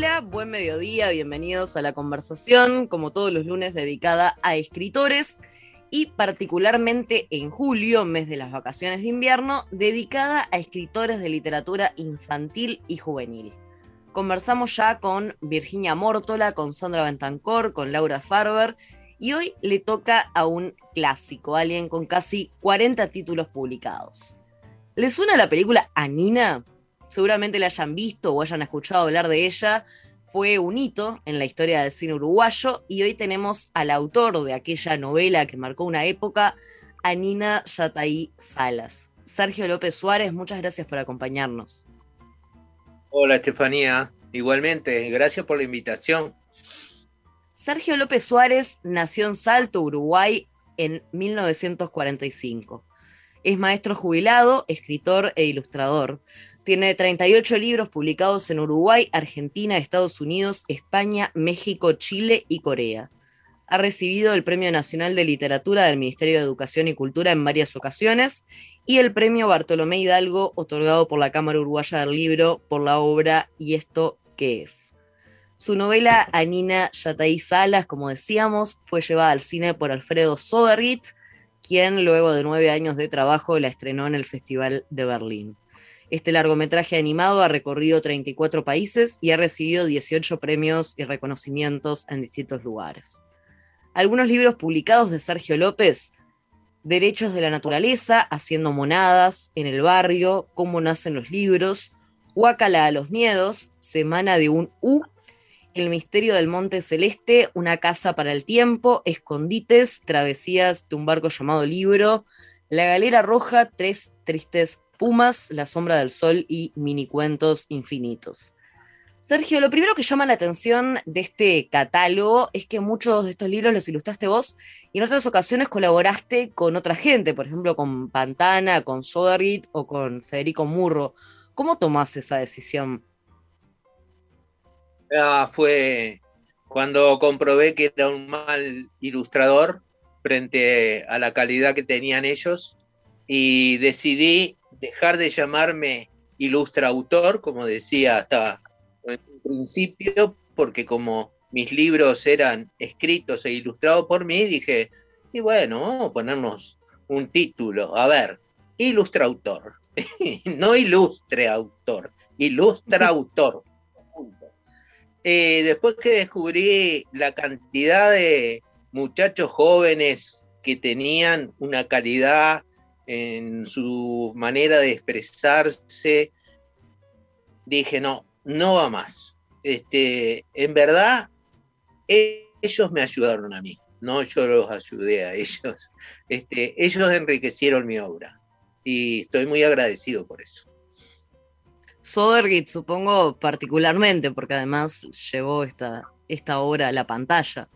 Hola, buen mediodía, bienvenidos a la conversación, como todos los lunes dedicada a escritores y particularmente en julio, mes de las vacaciones de invierno, dedicada a escritores de literatura infantil y juvenil. Conversamos ya con Virginia Mórtola, con Sandra Bentancor, con Laura Farber y hoy le toca a un clásico, alguien con casi 40 títulos publicados. ¿Le suena la película Anina? Seguramente la hayan visto o hayan escuchado hablar de ella, fue un hito en la historia del cine uruguayo y hoy tenemos al autor de aquella novela que marcó una época, Anina Yataí Salas. Sergio López Suárez, muchas gracias por acompañarnos. Hola Estefanía, igualmente, gracias por la invitación. Sergio López Suárez nació en Salto, Uruguay, en 1945. Es maestro jubilado, escritor e ilustrador. Tiene 38 libros publicados en Uruguay, Argentina, Estados Unidos, España, México, Chile y Corea. Ha recibido el Premio Nacional de Literatura del Ministerio de Educación y Cultura en varias ocasiones y el Premio Bartolomé Hidalgo otorgado por la Cámara Uruguaya del Libro por la obra ¿Y esto qué es? Su novela Anina Yataí Salas, como decíamos, fue llevada al cine por Alfredo Sodergit, quien luego de nueve años de trabajo la estrenó en el Festival de Berlín. Este largometraje animado ha recorrido 34 países y ha recibido 18 premios y reconocimientos en distintos lugares. Algunos libros publicados de Sergio López, Derechos de la Naturaleza, Haciendo Monadas, En el Barrio, Cómo Nacen los Libros, Huacala a los Miedos, Semana de un U, El Misterio del Monte Celeste, Una Casa para el Tiempo, Escondites, Travesías de un Barco llamado Libro, La Galera Roja, Tres Tristes Pumas, La Sombra del Sol y Mini Cuentos Infinitos. Sergio, lo primero que llama la atención de este catálogo es que muchos de estos libros los ilustraste vos y en otras ocasiones colaboraste con otra gente, por ejemplo con Pantana, con Sodergit o con Federico Murro. ¿Cómo tomás esa decisión? Ah, fue cuando comprobé que era un mal ilustrador frente a la calidad que tenían ellos y decidí dejar de llamarme ilustrautor, como decía hasta en principio, porque como mis libros eran escritos e ilustrados por mí, dije, y bueno, vamos a ponernos un título. A ver, ilustrautor, no ilustre autor, ilustrautor. Eh, después que descubrí la cantidad de muchachos jóvenes que tenían una calidad en su manera de expresarse, dije, no, no va más. Este, en verdad, ellos me ayudaron a mí, no yo los ayudé a ellos. Este, ellos enriquecieron mi obra y estoy muy agradecido por eso. Sodergit, supongo particularmente, porque además llevó esta, esta obra a la pantalla.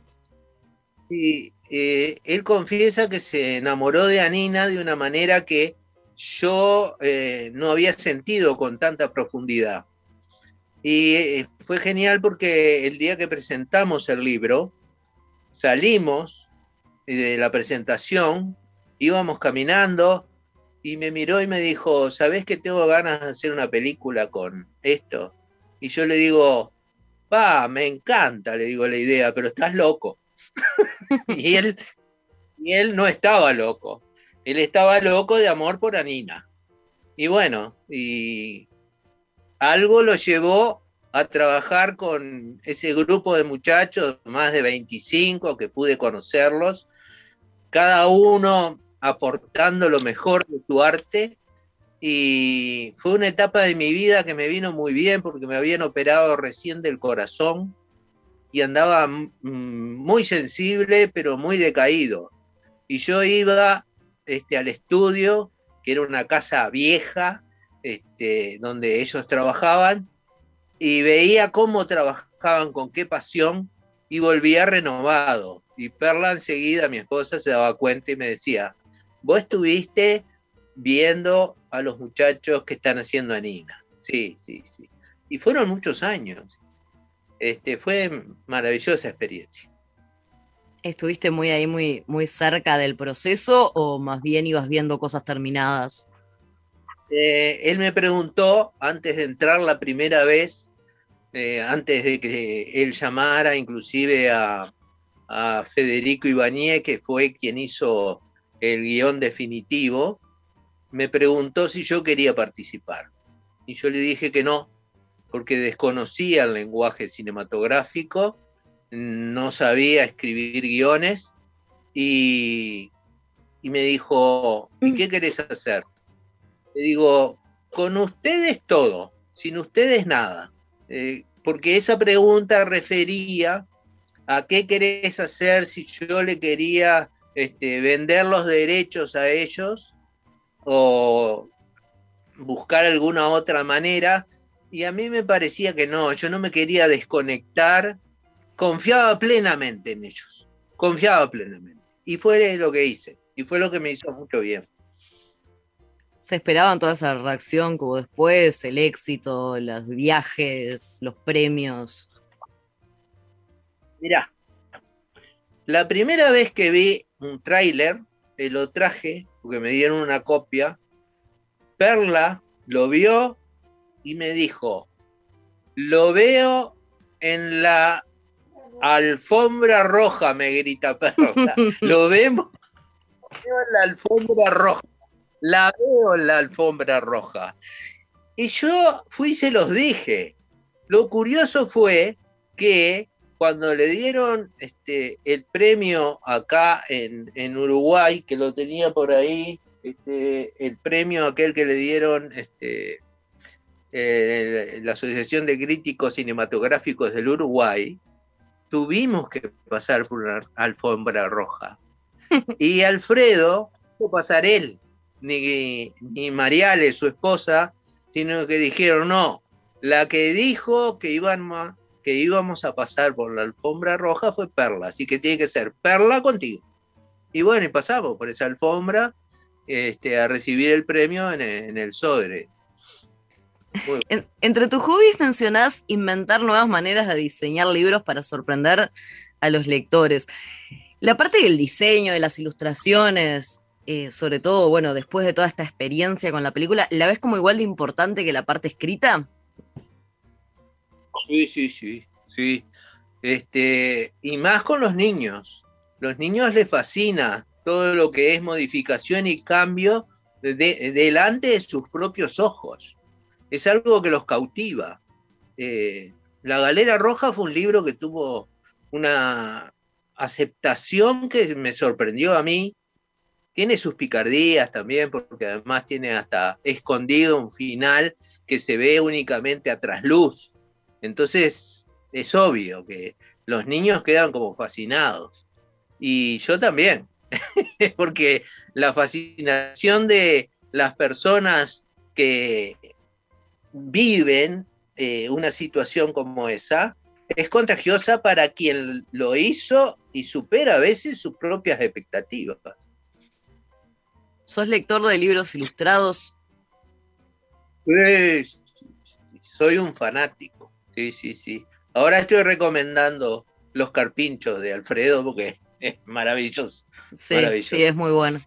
Sí, eh, él confiesa que se enamoró de Anina de una manera que yo eh, no había sentido con tanta profundidad. Y eh, fue genial porque el día que presentamos el libro, salimos de la presentación, íbamos caminando y me miró y me dijo, ¿sabes que tengo ganas de hacer una película con esto? Y yo le digo, pa, me encanta, le digo la idea, pero estás loco. y, él, y él no estaba loco. Él estaba loco de amor por Anina. Y bueno, y algo lo llevó a trabajar con ese grupo de muchachos, más de 25 que pude conocerlos, cada uno aportando lo mejor de su arte. Y fue una etapa de mi vida que me vino muy bien porque me habían operado recién del corazón y andaba muy sensible, pero muy decaído. Y yo iba este, al estudio, que era una casa vieja, este, donde ellos trabajaban, y veía cómo trabajaban, con qué pasión, y volvía renovado. Y Perla enseguida, mi esposa, se daba cuenta y me decía, vos estuviste viendo a los muchachos que están haciendo a Nina. Sí, sí, sí. Y fueron muchos años. Este, fue maravillosa experiencia. ¿Estuviste muy ahí, muy, muy cerca del proceso o más bien ibas viendo cosas terminadas? Eh, él me preguntó antes de entrar la primera vez, eh, antes de que él llamara inclusive a, a Federico Ibañez, que fue quien hizo el guion definitivo, me preguntó si yo quería participar. Y yo le dije que no, porque desconocía el lenguaje cinematográfico, no sabía escribir guiones y, me dijo, ¿y qué querés hacer? Le digo, con ustedes todo, sin ustedes nada. Eh, porque esa pregunta refería a qué querés hacer si yo le quería este, vender los derechos a ellos o buscar alguna otra manera. Y a mí me parecía que no, yo no me quería desconectar, confiaba plenamente en ellos, confiaba plenamente. Y fue lo que hice, y fue lo que me hizo mucho bien. ¿Se esperaban toda esa reacción como después, el éxito, los viajes, los premios? Mirá, la primera vez que vi un tráiler, lo traje, porque me dieron una copia, Perla lo vio y me dijo, lo veo en la alfombra roja, me grita Perla. lo vemos en la alfombra roja. La veo en la alfombra roja. Y yo fui y se los dije. Lo curioso fue que cuando le dieron este, el premio acá en, Uruguay, que lo tenía por ahí, este, el premio aquel que le dieron este, eh, la Asociación de Críticos Cinematográficos del Uruguay, tuvimos que pasar por una alfombra roja. Y Alfredo, no pasar él, ni, ni Mariale, su esposa, sino que dijeron, no, la que dijo que a que íbamos a pasar por la alfombra roja fue Perla, así que tiene que ser Perla contigo. Y bueno, y pasamos por esa alfombra este, a recibir el premio en el, Sodre. Entre tus hobbies mencionás inventar nuevas maneras de diseñar libros para sorprender a los lectores. La parte del diseño, de las ilustraciones, eh, sobre todo, bueno, después de toda esta experiencia con la película, ¿la ves como igual de importante que la parte escrita? Sí, sí, sí, sí. Este, y más con los niños. Los niños les fascina todo lo que es modificación y cambio delante de sus propios ojos. Es algo que los cautiva. Eh, la Galera Roja fue un libro que tuvo una aceptación que me sorprendió a mí. Tiene sus picardías también, porque además tiene hasta escondido un final que se ve únicamente a trasluz. Entonces es obvio que los niños quedan como fascinados. Y yo también, porque la fascinación de las personas que viven eh, una situación como esa es contagiosa para quien lo hizo y supera a veces sus propias expectativas. ¿Sos lector de libros ilustrados? soy un fanático. Sí, sí, sí. Ahora estoy recomendando Los Carpinchos de Alfredo porque es maravilloso. Sí, sí, es muy bueno.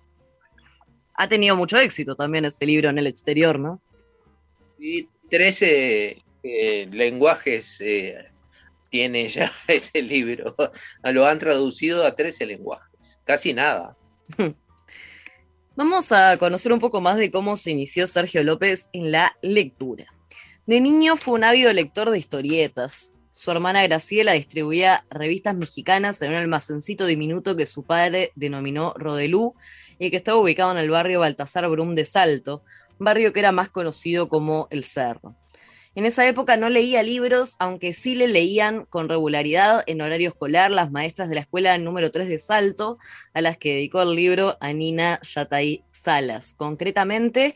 Ha tenido mucho éxito también este libro en el exterior, ¿no? Sí, 13 eh, lenguajes eh, tiene ya ese libro. Lo han traducido a 13 lenguajes, casi nada. Vamos a conocer un poco más de cómo se inició Sergio López en la lectura. De niño fue un ávido lector de historietas. Su hermana Graciela distribuía revistas mexicanas en un almacencito diminuto que su padre denominó Rodelú y que estaba ubicado en el barrio Baltasar Brum de Salto, barrio que era más conocido como El Cerro. En esa época no leía libros, aunque sí le leían con regularidad en horario escolar las maestras de la escuela número 3 de Salto, a las que dedicó el libro a Nina Yatay Salas. Concretamente,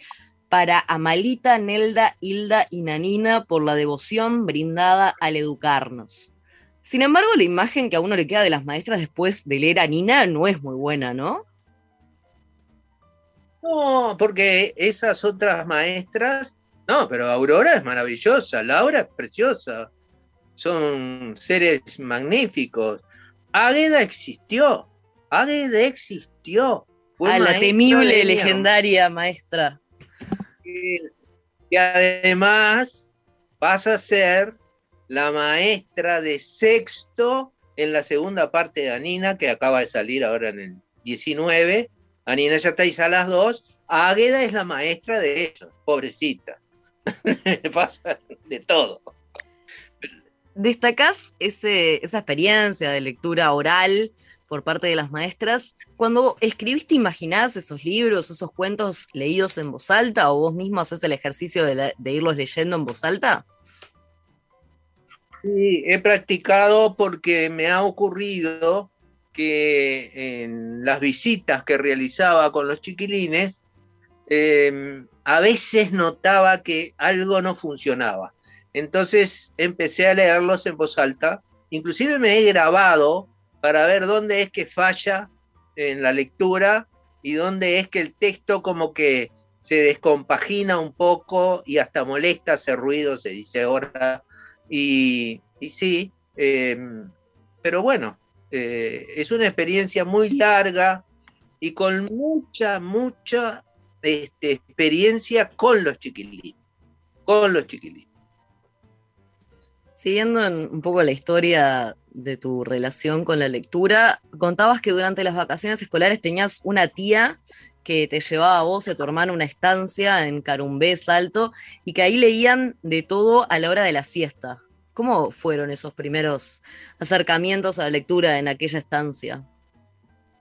para Amalita, Nelda, Hilda y Nanina por la devoción brindada al educarnos. Sin embargo, la imagen que a uno le queda de las maestras después de leer a Nina no es muy buena, ¿no? No, porque esas otras maestras, no, pero Aurora es maravillosa, Laura es preciosa, son seres magníficos. Águeda existió, Águeda existió. Fue a la temible, legendaria maestra que además pasa a ser la maestra de sexto en la segunda parte de Anina, que acaba de salir ahora en el 19. Anina ya está a las dos. Águeda es la maestra de ellos, pobrecita. Pasa de todo. ¿Destacás ese, esa experiencia de lectura oral por parte de las maestras? Cuando escribiste, ¿imaginás esos libros, esos cuentos leídos en voz alta o vos mismo haces el ejercicio de, de irlos leyendo en voz alta? Sí, he practicado porque me ha ocurrido que en las visitas que realizaba con los chiquilines, em, a veces notaba que algo no funcionaba. Entonces empecé a leerlos en voz alta, inclusive me he grabado para ver dónde es que falla en la lectura y dónde es que el texto como que se descompagina un poco y hasta molesta, hace ruido, se dice ahora. Y, sí, em, pero bueno, eh, es una experiencia muy larga y con mucha, mucha este, experiencia con los chiquilines, con los chiquilines. Siguiendo un poco la historia de tu relación con la lectura, contabas que durante las vacaciones escolares tenías una tía que te llevaba a vos y a tu hermano una estancia en Carumbé, Salto, y que ahí leían de todo a la hora de la siesta. ¿Cómo fueron esos primeros acercamientos a la lectura en aquella estancia?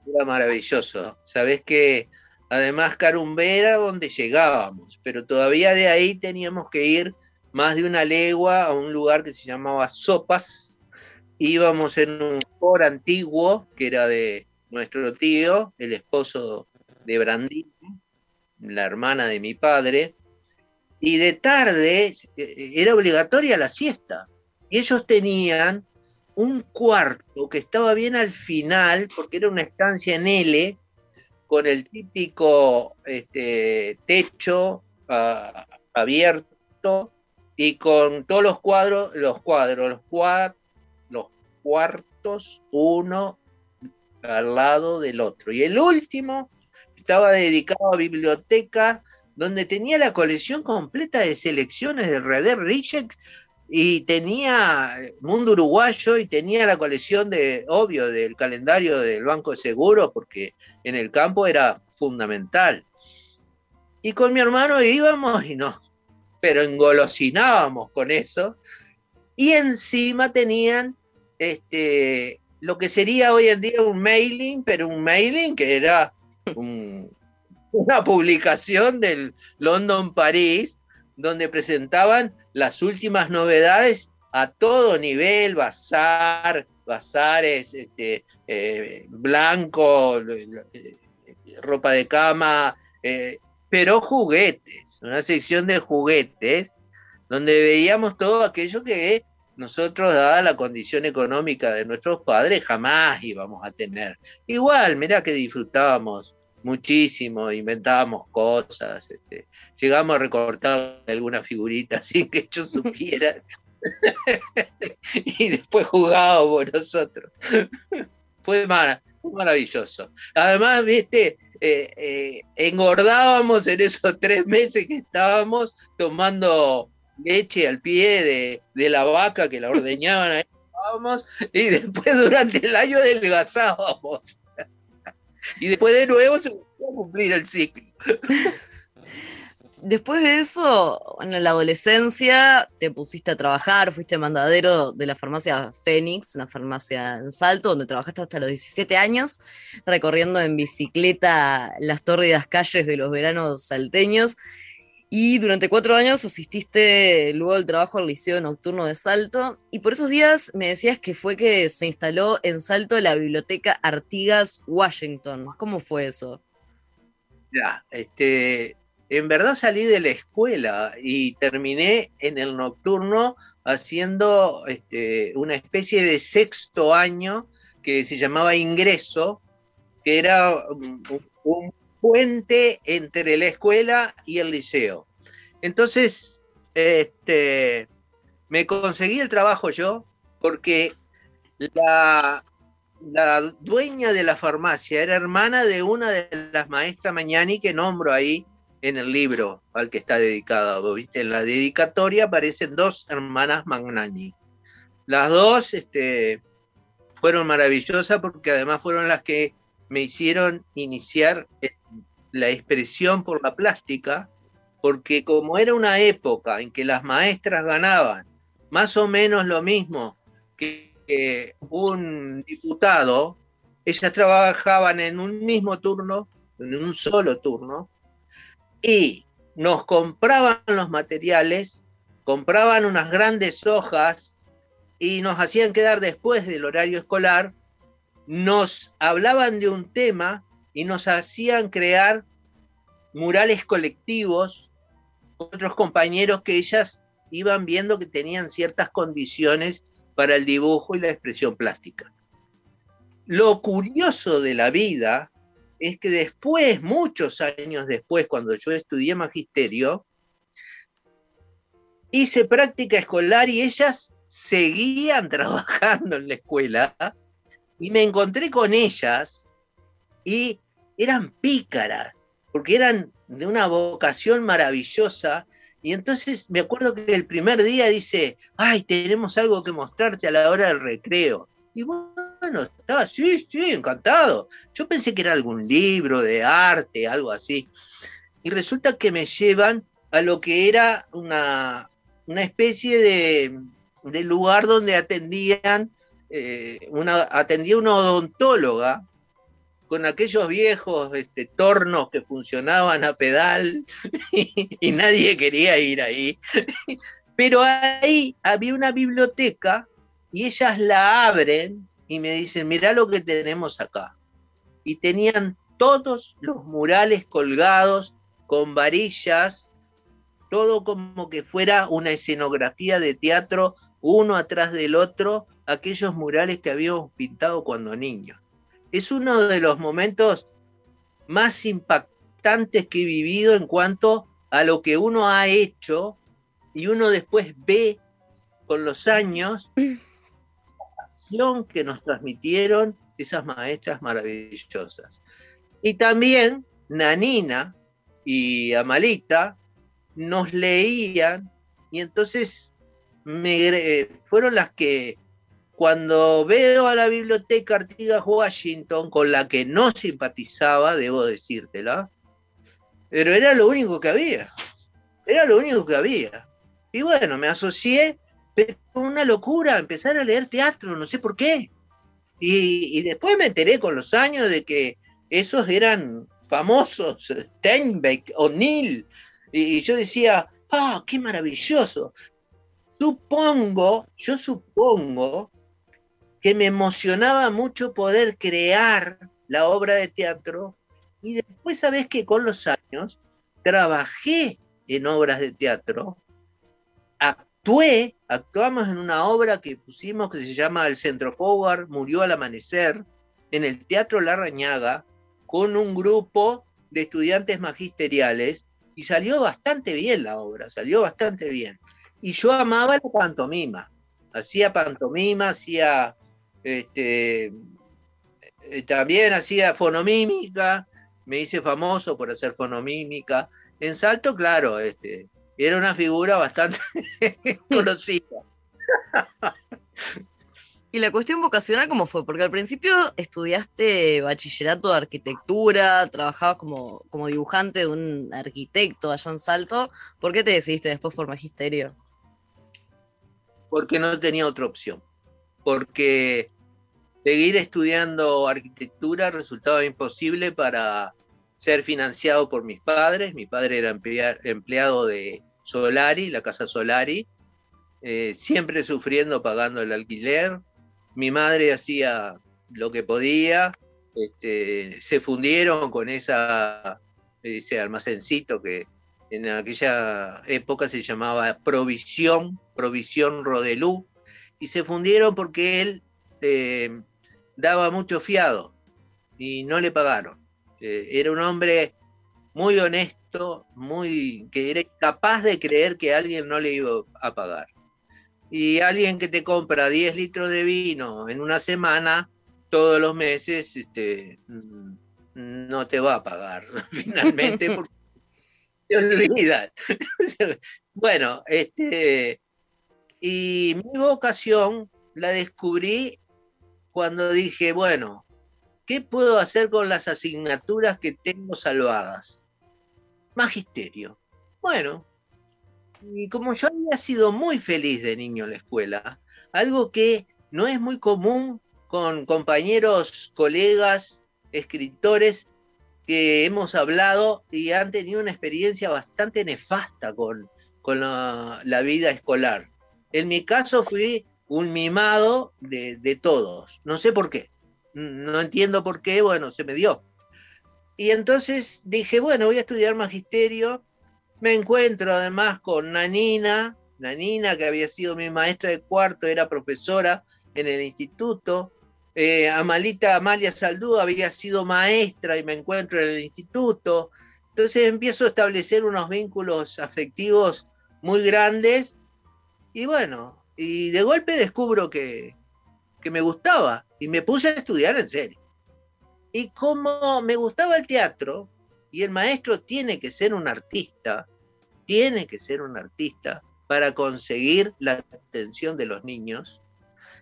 Era maravilloso. Sabés que además Carumbé era donde llegábamos, pero todavía de ahí teníamos que ir más de una legua a un lugar que se llamaba Sopas. Íbamos en un por antiguo que era de nuestro tío, el esposo de Brandín, la hermana de mi padre, y de tarde eh, era obligatoria la siesta. Y ellos tenían un cuarto que estaba bien al final, porque era una estancia en L, con el típico este, techo ah, abierto y con todos los cuadros, los cuadros, los, los cuartos, uno al lado del otro. Y el último estaba dedicado a biblioteca, donde tenía la colección completa de selecciones de Reder Richard y tenía Mundo Uruguayo y tenía la colección de, obvio, del calendario del Banco de Seguros, porque en el campo era fundamental. Y con mi hermano íbamos y no, pero engolosinábamos con eso. Y encima tenían este, lo que sería hoy en día un mailing, pero un mailing que era una publicación del London París, donde presentaban las últimas novedades a todo nivel, bazar, bazares, este, eh, blanco, ropa de cama, eh, pero juguetes una sección de juguetes, donde veíamos todo aquello que nosotros, dada la condición económica de nuestros padres, jamás íbamos a tener. Igual, mirá que disfrutábamos muchísimo, inventábamos cosas, este, llegamos a recortar alguna figurita sin que yo supiera. y después jugábamos nosotros. Fue, fue maravilloso. Además, viste, eh, eh, engordábamos en esos tres meses que estábamos tomando leche al pie de, la vaca que la ordeñaban y después durante el año delgazábamos. Y después de nuevo se volvió a cumplir el ciclo. Después de eso, en la adolescencia te pusiste a trabajar, fuiste mandadero de la farmacia Fénix, una farmacia en Salto, donde trabajaste hasta los 17 años, recorriendo en bicicleta las tórridas calles de los veranos salteños. Y durante cuatro años asististe luego al trabajo al Liceo Nocturno de Salto. Y por esos días me decías que fue que se instaló en Salto la biblioteca Artigas Washington. ¿Cómo fue eso? Ya, este, en verdad salí de la escuela y terminé en el nocturno haciendo este, una especie de sexto año que se llamaba ingreso, que era un, puente entre la escuela y el liceo. Entonces, este, me conseguí el trabajo yo porque la, dueña de la farmacia era hermana de una de las maestras Mañani que nombro ahí en el libro al que está dedicado. ¿viste? En la dedicatoria aparecen dos hermanas Magnani. Las dos este, fueron maravillosas porque además fueron las que me hicieron iniciar la expresión por la plástica, porque como era una época en que las maestras ganaban más o menos lo mismo que, un diputado, ellas trabajaban en un mismo turno, en un solo turno, y nos compraban los materiales, compraban unas grandes hojas y nos hacían quedar después del horario escolar, nos hablaban de un tema y nos hacían crear murales colectivos con otros compañeros que ellas iban viendo que tenían ciertas condiciones para el dibujo y la expresión plástica. Lo curioso de la vida es que después, muchos años después, cuando yo estudié magisterio, hice práctica escolar y ellas seguían trabajando en la escuela y me encontré con ellas y eran pícaras, porque eran de una vocación maravillosa. Y entonces me acuerdo que el primer día dice, ay, tenemos algo que mostrarte a la hora del recreo. Y bueno, estaba, sí, sí, encantado. Yo pensé que era algún libro de arte, algo así. Y resulta que me llevan a lo que era una, una especie de, de lugar donde atendían, eh, una, atendía una odontóloga con aquellos viejos este, tornos que funcionaban a pedal y, nadie quería ir ahí. Pero ahí había una biblioteca y ellas la abren y me dicen, mirá lo que tenemos acá. Y tenían todos los murales colgados con varillas, todo como que fuera una escenografía de teatro, uno atrás del otro, aquellos murales que habíamos pintado cuando niños es uno de los momentos más impactantes que he vivido en cuanto a lo que uno ha hecho y uno después ve con los años la pasión que nos transmitieron esas maestras maravillosas. Y también Nanina y Amalita nos leían y entonces me, eh, fueron las que cuando veo a la biblioteca Artigas Washington, con la que no simpatizaba, debo decírtela, pero era lo único que había. Era lo único que había. Y bueno, me asocié, pero una locura, empezar a leer teatro, no sé por qué. Y, después me enteré con los años de que esos eran famosos, Steinbeck, O'Neill, y, y yo decía, ah, qué maravilloso. Supongo, yo supongo que me emocionaba mucho poder crear la obra de teatro. Y después sabes que con los años trabajé en obras de teatro, actué, actuamos en una obra que pusimos que se llama El Centro Howard, murió al amanecer, en el Teatro La Rañaga, con un grupo de estudiantes magisteriales. Y salió bastante bien la obra, salió bastante bien. Y yo amaba la pantomima, hacía pantomima, hacía este, eh, también hacía fonomímica, me hice famoso por hacer fonomímica. En Salto, claro, este, era una figura bastante conocida. ¿Y la cuestión vocacional cómo fue? Porque al principio estudiaste bachillerato de arquitectura, trabajabas como, como dibujante de un arquitecto allá en Salto. ¿Por qué te decidiste después por magisterio? Porque no tenía otra opción porque seguir estudiando arquitectura resultaba imposible para ser financiado por mis padres. Mi padre era empleado de Solari, la casa Solari, eh, siempre sufriendo pagando el alquiler. Mi madre hacía lo que podía. Este, se fundieron con ese almacencito que en aquella época se llamaba Provisión, Provisión Rodelú, y se fundieron porque él eh, daba mucho fiado y no le pagaron. Eh, era un hombre muy honesto, muy que era capaz de creer que alguien no le iba a pagar. Y alguien que te compra 10 litros de vino en una semana, todos los meses, este, no te va a pagar finalmente porque te olvidas. bueno, este, y mi vocación la descubrí cuando dije, bueno, ¿qué puedo hacer con las asignaturas que tengo salvadas? Magisterio. Bueno, y como yo había sido muy feliz de niño en la escuela, algo que no es muy común con compañeros, colegas, escritores que hemos hablado y han tenido una experiencia bastante nefasta con, con la, vida escolar. En mi caso fui un mimado de, todos, no sé por qué, no entiendo por qué, bueno, se me dio. Y entonces dije, bueno, voy a estudiar magisterio, me encuentro además con Nanina, Nanina que había sido mi maestra de cuarto, era profesora en el instituto, eh, Amalita Amalia Saldú había sido maestra y me encuentro en el instituto. Entonces empiezo a establecer unos vínculos afectivos muy grandes y bueno, y de golpe descubro que, que me gustaba y me puse a estudiar en serio. Y como me gustaba el teatro, y el maestro tiene que ser un artista, tiene que ser un artista para conseguir la atención de los niños,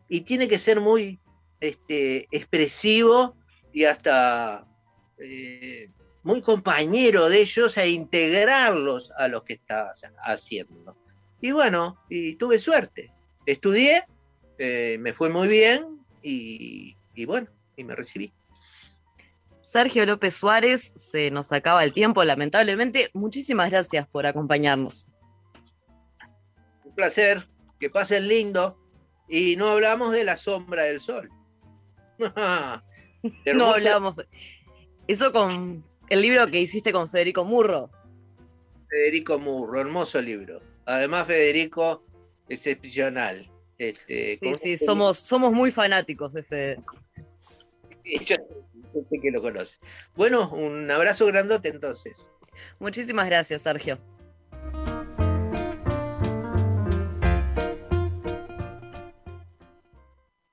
y tiene que ser muy este, expresivo y hasta eh, muy compañero de ellos e integrarlos a lo que está haciendo. Y bueno, y tuve suerte. Estudié, eh, me fue muy bien y, y bueno, y me recibí. Sergio López Suárez, se nos acaba el tiempo, lamentablemente. Muchísimas gracias por acompañarnos. Un placer, que pasen lindo. Y no hablamos de la sombra del sol. no hablamos. Eso con el libro que hiciste con Federico Murro. Federico Murro, hermoso libro. Además, Federico es excepcional. Este, sí, sí, somos, somos muy fanáticos de Federico. Yo sé que lo conoce. Bueno, un abrazo grandote entonces. Muchísimas gracias, Sergio.